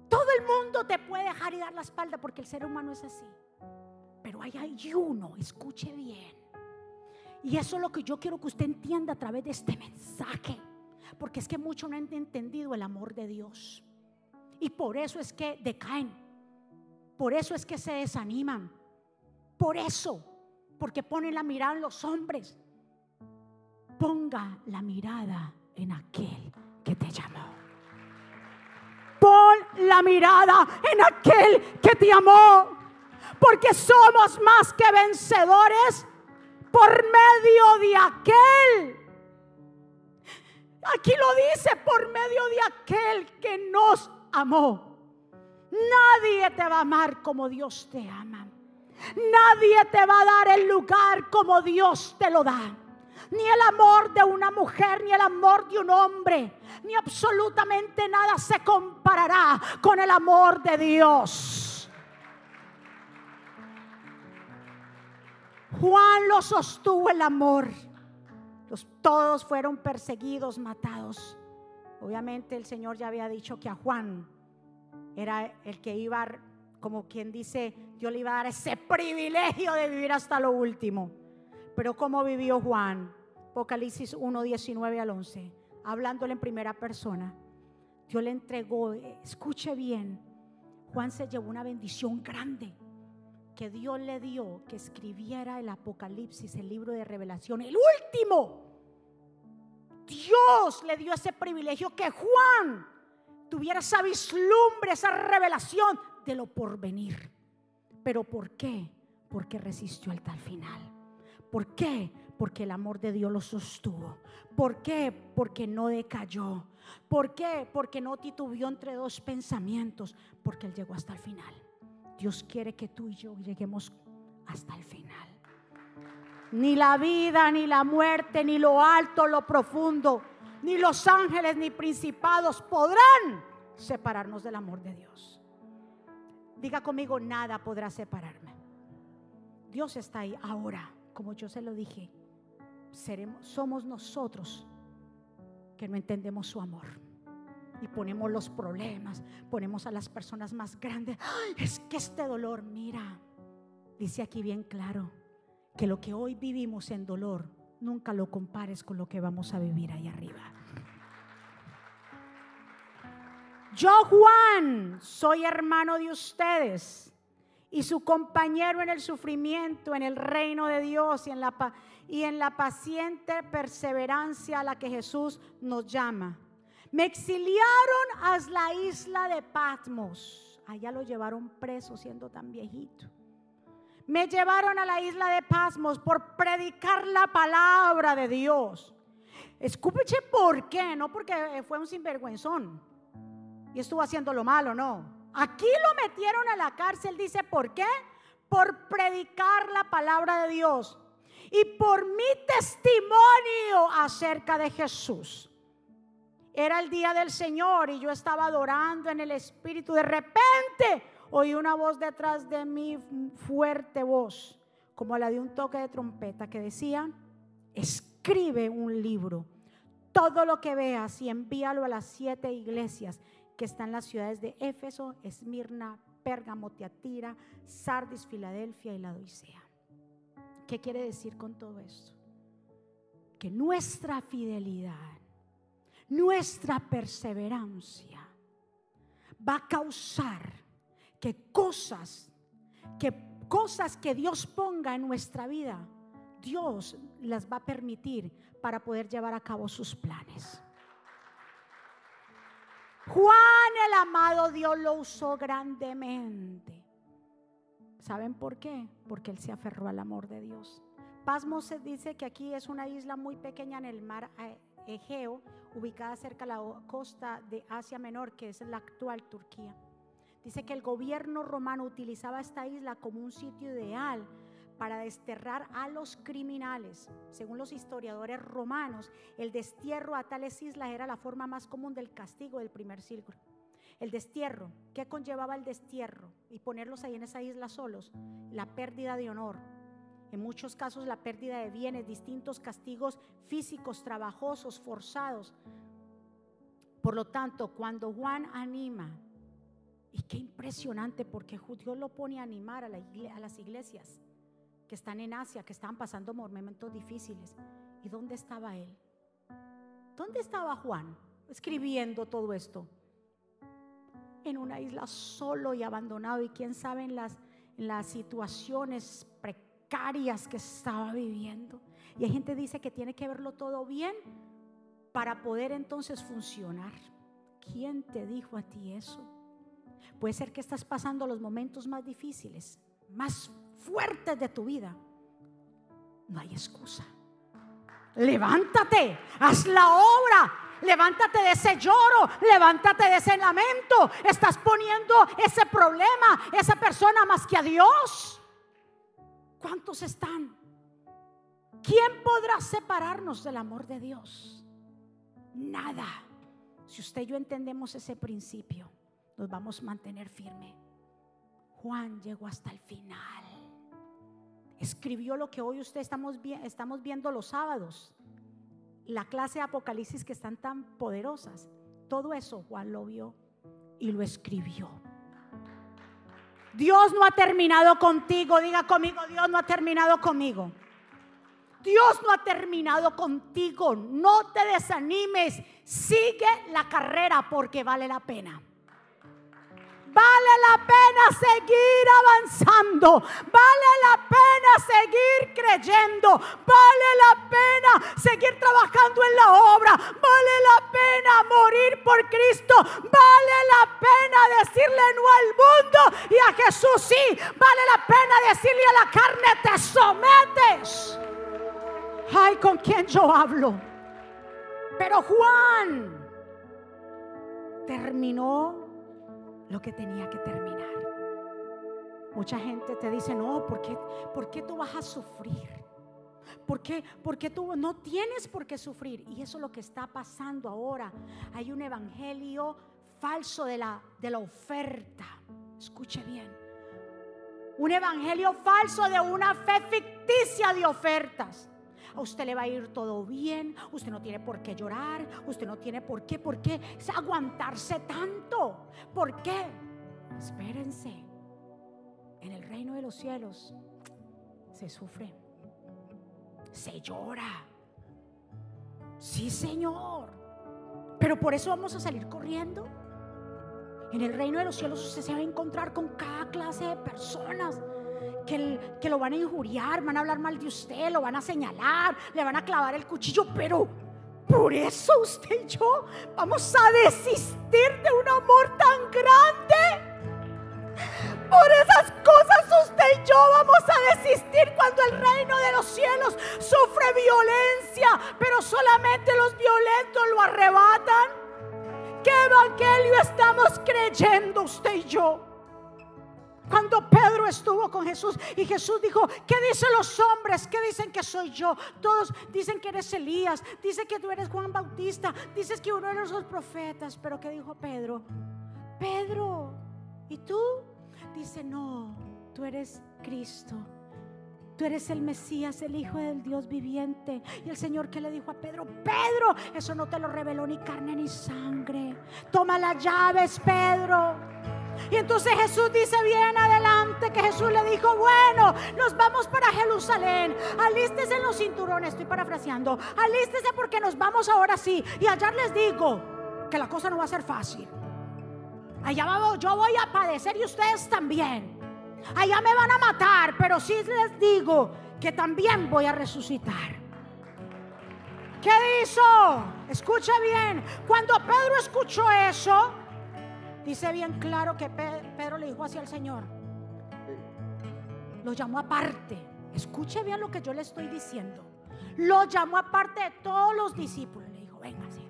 Todo el mundo te puede dejar y dar la espalda porque el ser humano es así. Pero hay, hay uno, escuche bien. Y eso es lo que yo quiero que usted entienda a través de este mensaje. Porque es que muchos no han entendido el amor de Dios. Y por eso es que decaen. Por eso es que se desaniman. Por eso, porque pone la mirada en los hombres. Ponga la mirada en aquel que te llamó. Pon la mirada en aquel que te amó. Porque somos más que vencedores por medio de aquel. Aquí lo dice, por medio de aquel que nos amó. Nadie te va a amar como Dios te ama. Nadie te va a dar el lugar como Dios te lo da. Ni el amor de una mujer, ni el amor de un hombre, ni absolutamente nada se comparará con el amor de Dios. Juan lo sostuvo el amor. Los, todos fueron perseguidos, matados. Obviamente el Señor ya había dicho que a Juan era el que iba como quien dice, Dios le iba a dar ese privilegio de vivir hasta lo último. Pero ¿cómo vivió Juan? Apocalipsis 1, 19 al 11. hablándole en primera persona. Dios le entregó, escuche bien, Juan se llevó una bendición grande que Dios le dio que escribiera el Apocalipsis, el libro de revelación, el último. Dios le dio ese privilegio que Juan tuviera esa vislumbre, esa revelación de lo porvenir. ¿Pero por qué? Porque resistió hasta el final. ¿Por qué? Porque el amor de Dios lo sostuvo. ¿Por qué? Porque no decayó. ¿Por qué? Porque no titubió entre dos pensamientos. Porque Él llegó hasta el final. Dios quiere que tú y yo lleguemos hasta el final. Ni la vida, ni la muerte, ni lo alto, lo profundo, ni los ángeles, ni principados podrán separarnos del amor de Dios. Diga conmigo, nada podrá separarme. Dios está ahí ahora, como yo se lo dije. Seremos, somos nosotros que no entendemos su amor. Y ponemos los problemas, ponemos a las personas más grandes. es que este dolor, mira, dice aquí bien claro, que lo que hoy vivimos en dolor, nunca lo compares con lo que vamos a vivir ahí arriba. Yo, Juan, soy hermano de ustedes y su compañero en el sufrimiento, en el reino de Dios y en la, y en la paciente perseverancia a la que Jesús nos llama. Me exiliaron a la isla de Patmos. Allá lo llevaron preso siendo tan viejito. Me llevaron a la isla de Patmos por predicar la palabra de Dios. Escúcheme por qué, no porque fue un sinvergüenzón estuvo haciendo lo malo, no. Aquí lo metieron a la cárcel, dice, ¿por qué? Por predicar la palabra de Dios y por mi testimonio acerca de Jesús. Era el día del Señor y yo estaba adorando en el Espíritu. De repente oí una voz detrás de mí, fuerte voz, como la de un toque de trompeta, que decía, escribe un libro, todo lo que veas y envíalo a las siete iglesias que está en las ciudades de Éfeso, Esmirna, Pérgamo, Teatira, Sardis, Filadelfia y la Odisea. ¿Qué quiere decir con todo esto? Que nuestra fidelidad, nuestra perseverancia va a causar que cosas, que cosas que Dios ponga en nuestra vida, Dios las va a permitir para poder llevar a cabo sus planes. Juan el amado Dios lo usó grandemente. ¿Saben por qué? Porque él se aferró al amor de Dios. Pasmo se dice que aquí es una isla muy pequeña en el mar eh, Egeo, ubicada cerca de la costa de Asia Menor, que es la actual Turquía. Dice que el gobierno romano utilizaba esta isla como un sitio ideal para desterrar a los criminales. Según los historiadores romanos, el destierro a tales islas era la forma más común del castigo del primer siglo. El destierro, ¿qué conllevaba el destierro? Y ponerlos ahí en esa isla solos, la pérdida de honor. En muchos casos la pérdida de bienes, distintos castigos físicos, trabajosos, forzados. Por lo tanto, cuando Juan anima, y qué impresionante porque Dios lo pone a animar a, a las iglesias que están en Asia, que estaban pasando momentos difíciles. ¿Y dónde estaba él? ¿Dónde estaba Juan escribiendo todo esto? En una isla solo y abandonado y quién sabe en las, las situaciones precarias que estaba viviendo. Y hay gente que dice que tiene que verlo todo bien para poder entonces funcionar. ¿Quién te dijo a ti eso? Puede ser que estás pasando los momentos más difíciles, más fuertes de tu vida, no hay excusa. Levántate, haz la obra, levántate de ese lloro, levántate de ese lamento. Estás poniendo ese problema, esa persona más que a Dios. ¿Cuántos están? ¿Quién podrá separarnos del amor de Dios? Nada. Si usted y yo entendemos ese principio, nos vamos a mantener firme. Juan llegó hasta el final escribió lo que hoy usted estamos, viendo los sábados. La clase de Apocalipsis que están tan poderosas. Todo eso Juan lo vio y lo escribió. Dios no ha terminado contigo. Diga conmigo, Dios no ha terminado conmigo. Dios no ha terminado contigo. No te desanimes. Sigue la carrera porque vale la pena. Vale la pena seguir avanzando. Vale la pena seguir creyendo. Vale la pena seguir trabajando en la obra. Vale la pena morir por Cristo. Vale la pena decirle no al mundo y a Jesús sí. Vale la pena decirle a la carne te sometes. Ay, ¿con quién yo hablo? Pero Juan terminó lo que tenía que terminar. Mucha gente te dice, no, ¿por qué, ¿por qué tú vas a sufrir? ¿Por qué? Tú no tienes por qué sufrir. Y eso es lo que está pasando ahora. Hay un evangelio falso de la, de la oferta. Escuche bien. Un evangelio falso de una fe ficticia de ofertas. A usted le va a ir todo bien, usted no tiene por qué llorar, usted no tiene por qué, por qué aguantarse tanto. ¿Por qué? Espérense. En el reino de los cielos se sufre, se llora. Sí, Señor. Pero por eso vamos a salir corriendo. En el reino de los cielos usted se va a encontrar con cada clase de personas que, lo van a injuriar, van a hablar mal de usted, lo van a señalar, le van a clavar el cuchillo, pero por eso usted y yo vamos a desistir de un amor tan grande. Por esas cosas usted y yo vamos a desistir cuando el reino de los cielos sufre violencia, pero solamente los violentos lo arrebatan. ¿Qué evangelio estamos creyendo usted y yo? Cuando Pedro estuvo con Jesús y Jesús dijo, ¿qué dicen los hombres? ¿Qué dicen que soy yo? Todos dicen que eres Elías, dicen que tú eres Juan Bautista, dices que uno de los profetas, pero ¿qué dijo Pedro? Pedro, ¿y tú? Dice, no, tú eres Cristo. Tú eres el Mesías, el Hijo del Dios viviente. Y el Señor que le dijo a Pedro, Pedro, eso no te lo reveló ni carne ni sangre. Toma las llaves, Pedro. Y entonces Jesús dice bien adelante que Jesús le dijo, bueno, nos vamos para Jerusalén, alístese en los cinturones, estoy parafraseando, alístese porque nos vamos ahora sí. Y allá les digo que la cosa no va a ser fácil. Allá yo voy a padecer y ustedes también. Allá me van a matar, pero sí les digo que también voy a resucitar. ¿Qué hizo? Escucha bien. Cuando Pedro escuchó eso, Dice bien claro que Pedro le dijo hacia el Señor. Lo llamó aparte. Escuche bien lo que yo le estoy diciendo. Lo llamó aparte de todos los discípulos. Le dijo, véngase.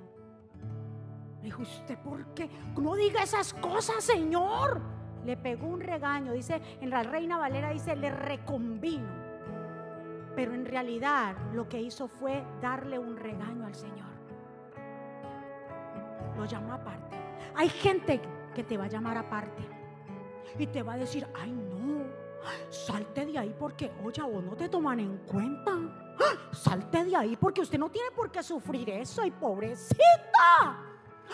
Le dijo, ¿usted por qué? No diga esas cosas, Señor. Le pegó un regaño. Dice, en la Reina Valera dice, le reconvino. Pero en realidad lo que hizo fue darle un regaño al Señor. Lo llamó aparte. Hay gente que te va a llamar aparte y te va a decir, ay no, salte de ahí porque, oye, vos no te toman en cuenta. Salte de ahí porque usted no tiene por qué sufrir eso. Ay, pobrecita.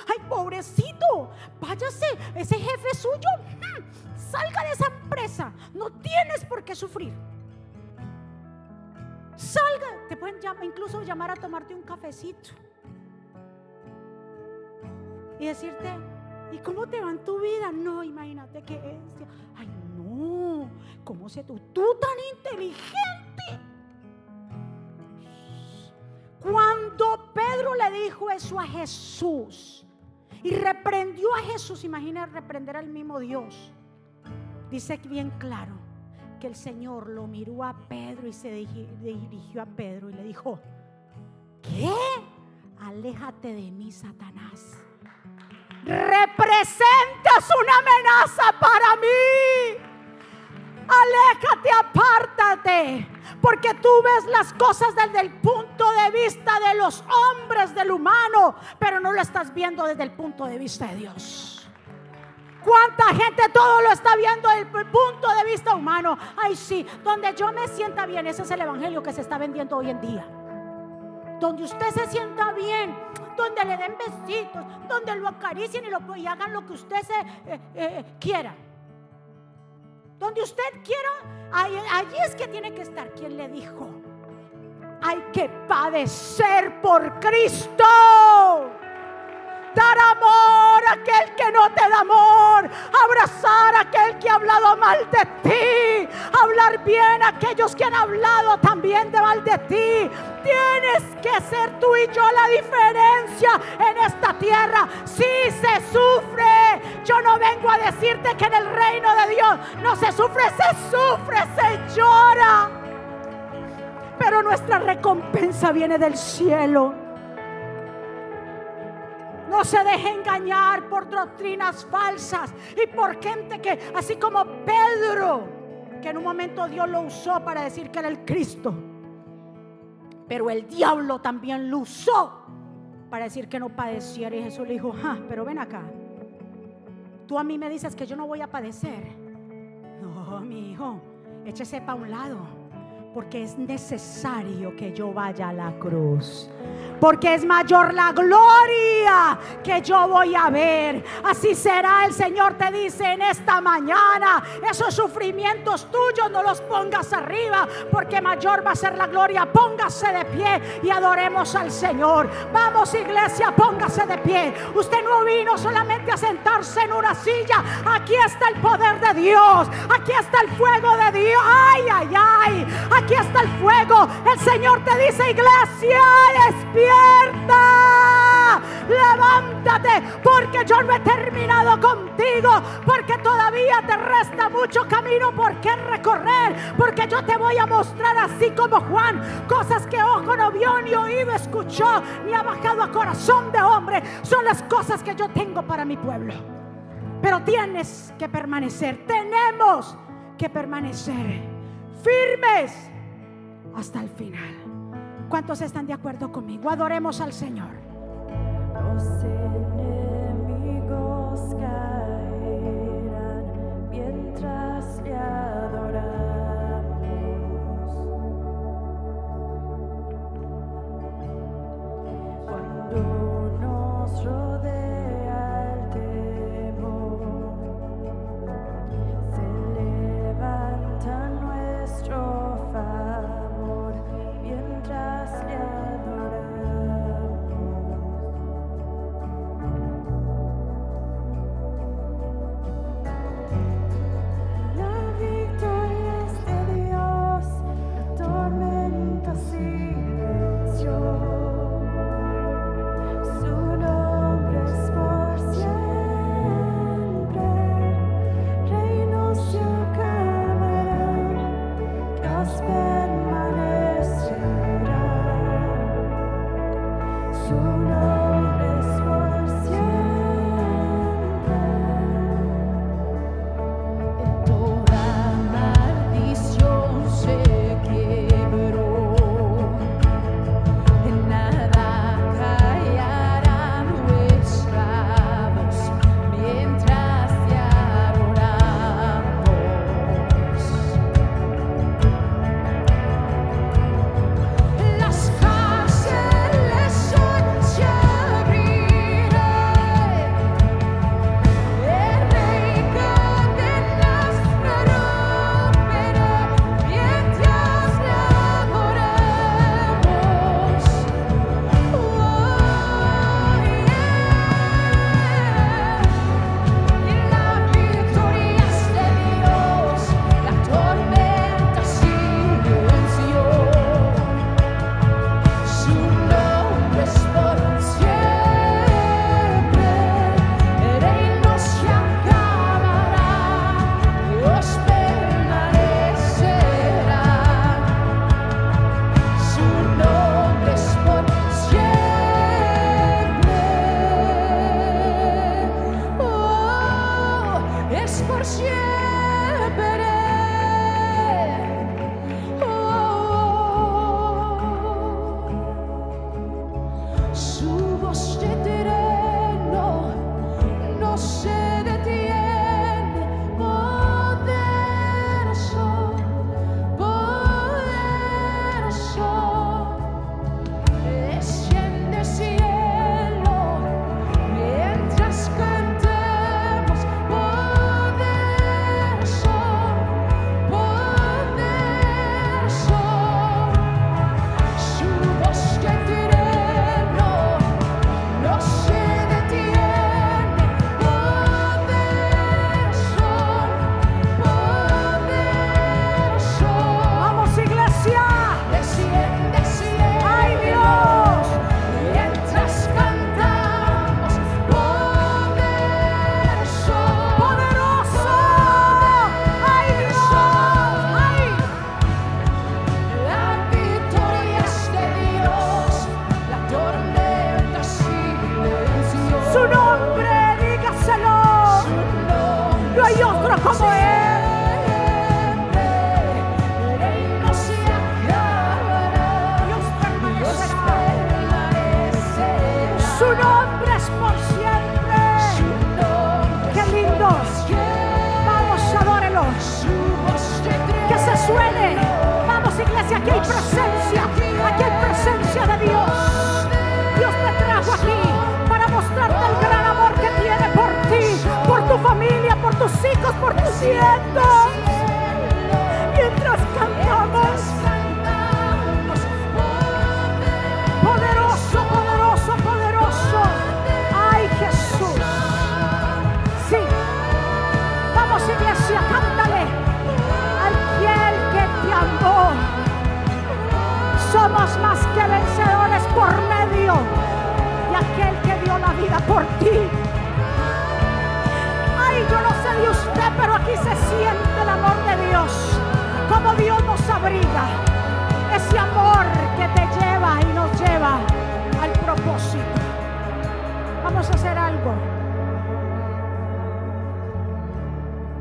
Ay, pobrecito. Váyase, ese jefe suyo. Salga de esa empresa. No tienes por qué sufrir. Salga. Te pueden incluso llamar a tomarte un cafecito. Y decirte, ¿Y cómo te va en tu vida? No, imagínate que es. Ay, no. ¿Cómo se tú? Tú tan inteligente. Cuando Pedro le dijo eso a Jesús y reprendió a Jesús, imagina reprender al mismo Dios. Dice bien claro que el Señor lo miró a Pedro y se dirigió a Pedro y le dijo, ¿qué? Aléjate de mí, Satanás representas una amenaza para mí. Aléjate, apártate, porque tú ves las cosas desde el punto de vista de los hombres, del humano, pero no lo estás viendo desde el punto de vista de Dios. ¿Cuánta gente todo lo está viendo desde el punto de vista humano? Ay, sí, donde yo me sienta bien, ese es el evangelio que se está vendiendo hoy en día. Donde usted se sienta bien, donde le den besitos, donde lo acaricien y, lo, hagan lo que usted se, eh, eh, quiera. Donde usted quiera, allí es que tiene que estar. ¿Quién le dijo? hay que padecer por Cristo dar amor a aquel que no te da amor, abrazar a aquel que ha hablado mal de ti, hablar bien a aquellos que han hablado también de mal de ti. Tienes que ser tú y yo la diferencia en esta tierra. Si se sufre, yo no vengo a decirte que en el reino de Dios no se sufre, se sufre, se llora. Pero nuestra recompensa viene del cielo. No se deje engañar por doctrinas falsas y por gente que, así como Pedro, que en un momento Dios lo usó para decir que era el Cristo, pero el diablo también lo usó para decir que no padeciera. Y Jesús le dijo, ah, pero ven acá, tú a mí me dices que yo no voy a padecer. No, mi hijo, échese para un lado porque es necesario que yo vaya a la cruz. Porque es mayor la gloria que yo voy a ver. Así será el Señor te dice en esta mañana. Esos sufrimientos tuyos no los pongas arriba. Porque mayor va a ser la gloria. Póngase de pie y adoremos al Señor. Vamos iglesia, póngase de pie. Usted no vino solamente a sentarse en una silla. Aquí está el poder de Dios. Aquí está el fuego de Dios. Ay, ay, ay aquí está el fuego. El Señor te dice, iglesia, despierta. Levántate, porque yo no he terminado contigo, porque todavía te resta mucho camino por qué recorrer, porque yo te voy a mostrar así como Juan, cosas que ojo no vio, ni oído escuchó, ni ha bajado a corazón de hombre. Son las cosas que yo tengo para mi pueblo. Pero tienes que permanecer, tenemos que permanecer firmes hasta el final. ¿Cuántos están de acuerdo conmigo? Adoremos al Señor. Los enemigos caerán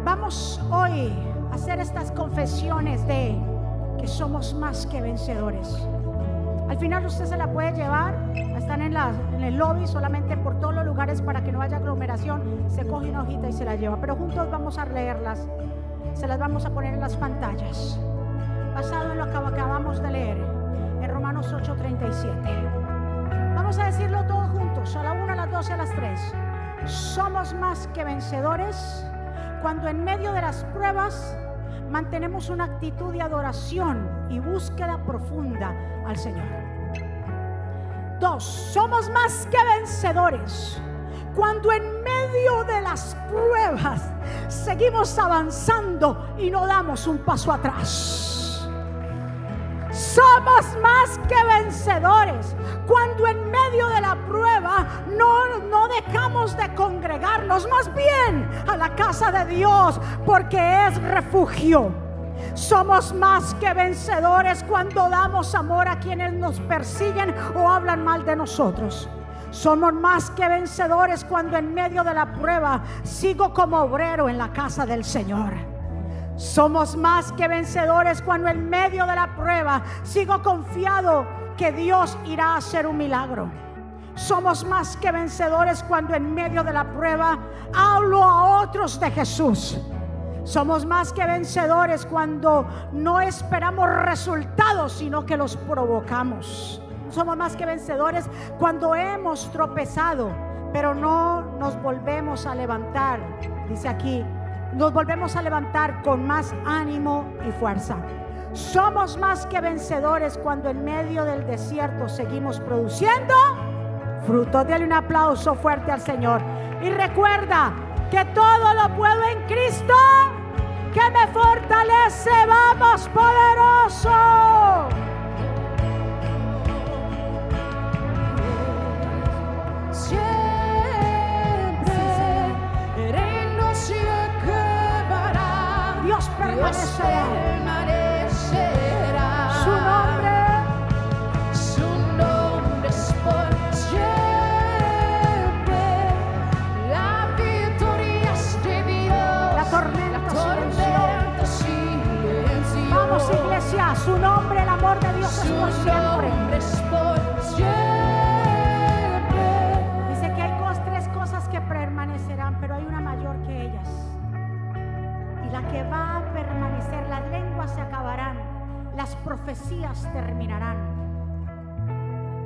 Vamos hoy a hacer estas confesiones de que somos más que vencedores. Al final usted se la puede llevar, están en, en el lobby solamente por todos los lugares para que no haya aglomeración, se coge una hojita y se la lleva. Pero juntos vamos a leerlas, se las vamos a poner en las pantallas, basado en lo que acabamos de leer en Romanos 8:37. Vamos a decirlo a la una, a las dos y a las tres. Somos más que vencedores cuando en medio de las pruebas mantenemos una actitud de adoración y búsqueda profunda al Señor. Dos, somos más que vencedores cuando en medio de las pruebas seguimos avanzando y no damos un paso atrás. Somos más que vencedores cuando en medio de la prueba no, no dejamos de congregarnos, más bien a la casa de Dios, porque es refugio. Somos más que vencedores cuando damos amor a quienes nos persiguen o hablan mal de nosotros. Somos más que vencedores cuando en medio de la prueba sigo como obrero en la casa del Señor. Somos más que vencedores cuando en medio de la prueba sigo confiado que Dios irá a hacer un milagro. Somos más que vencedores cuando en medio de la prueba hablo a otros de Jesús. Somos más que vencedores cuando no esperamos resultados, sino que los provocamos. Somos más que vencedores cuando hemos tropezado, pero no nos volvemos a levantar. Dice aquí, nos volvemos a levantar con más ánimo y fuerza. Somos más que vencedores cuando en medio del desierto seguimos produciendo frutos. Dale un aplauso fuerte al Señor. Y recuerda que todo lo puedo en Cristo que me fortalece. Vamos, poderoso. Silenció. tormenta silenció. vamos iglesia, su nombre, el amor de Dios es Su por siempre. Que va a permanecer, las lenguas se acabarán, las profecías terminarán.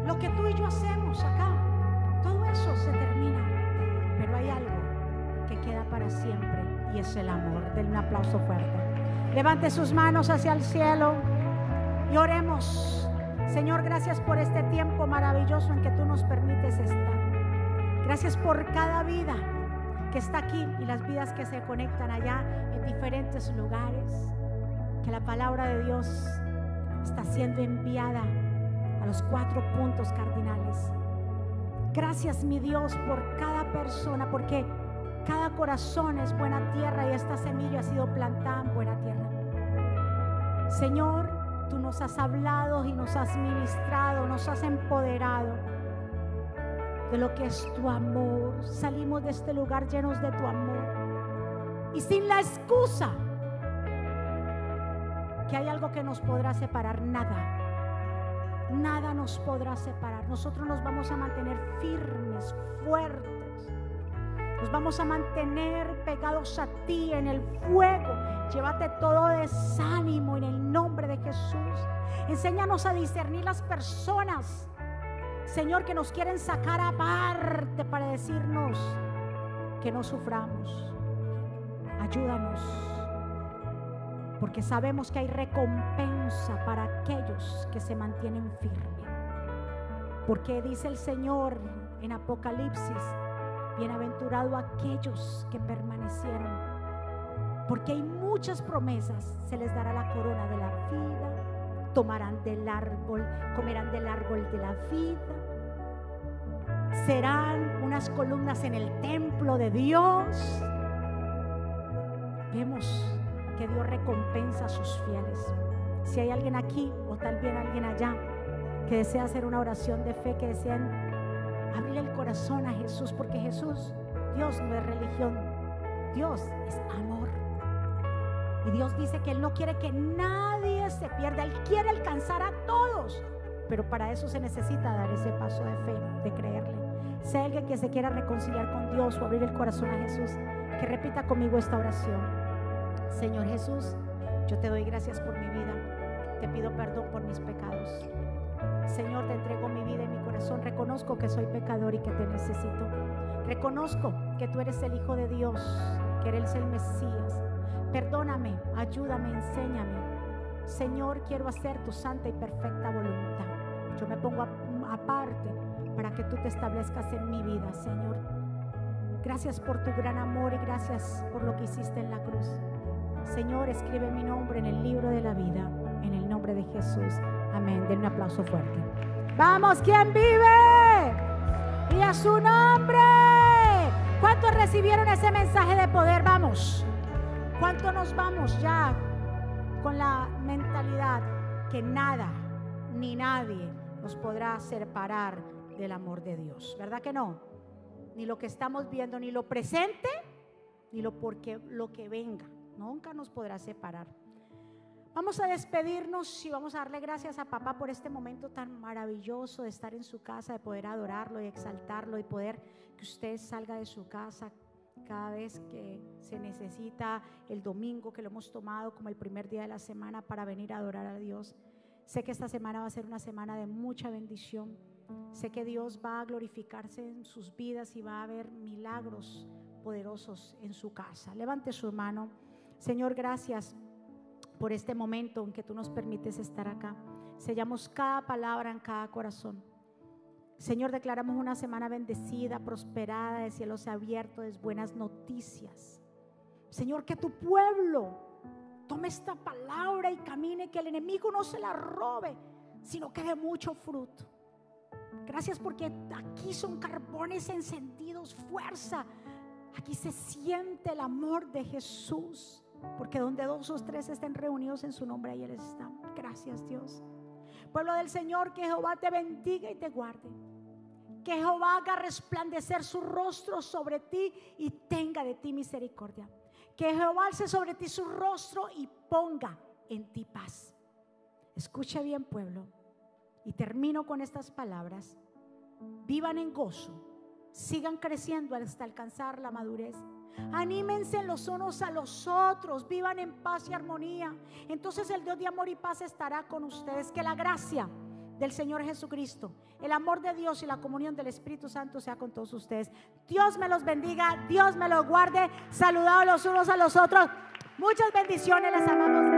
Lo que tú y yo hacemos acá, todo eso se termina. Pero hay algo que queda para siempre y es el amor. Denle un aplauso fuerte. Levante sus manos hacia el cielo y oremos. Señor, gracias por este tiempo maravilloso en que tú nos permites estar. Gracias por cada vida que está aquí y las vidas que se conectan allá en diferentes lugares. Que la palabra de Dios está siendo enviada a los cuatro puntos cardinales. Gracias, mi Dios, por cada persona, porque cada corazón es buena tierra y esta semilla ha sido plantada en buena tierra. Señor, tú nos has hablado y nos has ministrado, nos has empoderado de lo que es tu amor. Salimos de este lugar llenos de tu amor. Y sin la excusa que hay algo que nos podrá separar, nada. Nada nos podrá separar. Nosotros nos vamos a mantener firmes, fuertes, Nos vamos a mantener pegados a ti en el fuego. Llévate todo desánimo en el nombre de Jesús. Enséñanos a discernir las personas, Señor, que nos quieren sacar aparte para decirnos que no suframos. Ayúdanos, porque sabemos que hay recompensa para aquellos que se mantienen firmes. Porque dice el Señor en Apocalipsis, Bienaventurado aquellos que permanecieron, porque hay muchas promesas. Se les dará la corona de la vida, tomarán del árbol, comerán del árbol de la vida. Serán unas columnas en el templo de Dios. Vemos que Dios recompensa a sus fieles. Si hay alguien aquí o tal vez alguien allá que desea hacer una oración de fe, que desean abrir el corazón a Jesús, porque Jesús, Dios no es religión, Dios es amor. Y Dios dice que Él no quiere que nadie se pierda, Él quiere alcanzar a todos. Pero para eso se necesita dar ese paso de fe, de creerle. Si alguien que se quiera reconciliar con Dios o abrir el corazón a Jesús, que repita conmigo esta oración. Señor Jesús, yo te doy gracias por mi vida. Te pido perdón por mis pecados. Señor, te entrego mi vida y mi corazón. Reconozco que soy pecador y que te necesito. Reconozco que tú eres el Hijo de Dios, que eres el Mesías. Perdóname, ayúdame, enséñame. Señor, quiero hacer tu santa y perfecta voluntad. Yo me pongo aparte para que tú te establezcas en mi vida, Señor. Gracias por tu gran amor y gracias por lo que hiciste en la cruz. Señor, escribe mi nombre en el libro de la vida, en el nombre de Jesús. Amén. Den un aplauso fuerte. Vamos, ¿quién vive? Y a su nombre. ¿Cuántos recibieron ese mensaje de poder? Vamos. ¿Cuántos nos vamos ya con la mentalidad que nada ni nadie nos podrá separar del amor de Dios? ¿Verdad que no? Ni lo que estamos viendo, ni lo presente, ni lo porque lo que venga. Nunca nos podrá separar. Vamos a despedirnos y vamos a darle gracias a papá por este momento tan maravilloso de estar en su casa, de poder adorarlo y exaltarlo y poder que usted salga de su casa cada vez que se necesita el domingo que lo hemos tomado como el primer día de la semana para venir a adorar a Dios. Sé que esta semana va a ser una semana de mucha bendición. Sé que Dios va a glorificarse en sus vidas y va a haber milagros poderosos en su casa. Levante su mano. Señor, gracias por este momento en que tú nos permites estar acá. Sellamos cada palabra en cada corazón. Señor, declaramos una semana bendecida, prosperada, de cielos abiertos, buenas noticias. Señor, que tu pueblo tome esta palabra y camine, que el enemigo no se la robe, sino que dé mucho fruto. Gracias porque aquí son carbones encendidos, fuerza. Aquí se siente el amor de Jesús. Porque donde dos o tres estén reunidos en su nombre, ahí Él está. Gracias Dios. Pueblo del Señor, que Jehová te bendiga y te guarde. Que Jehová haga resplandecer su rostro sobre ti y tenga de ti misericordia. Que Jehová alce sobre ti su rostro y ponga en ti paz. Escucha bien, pueblo. Y termino con estas palabras. Vivan en gozo. Sigan creciendo hasta alcanzar la madurez Anímense los unos a los otros, vivan en paz y armonía. Entonces el Dios de amor y paz estará con ustedes. Que la gracia del Señor Jesucristo, el amor de Dios y la comunión del Espíritu Santo sea con todos ustedes. Dios me los bendiga, Dios me los guarde. Saludados los unos a los otros. Muchas bendiciones, les amamos.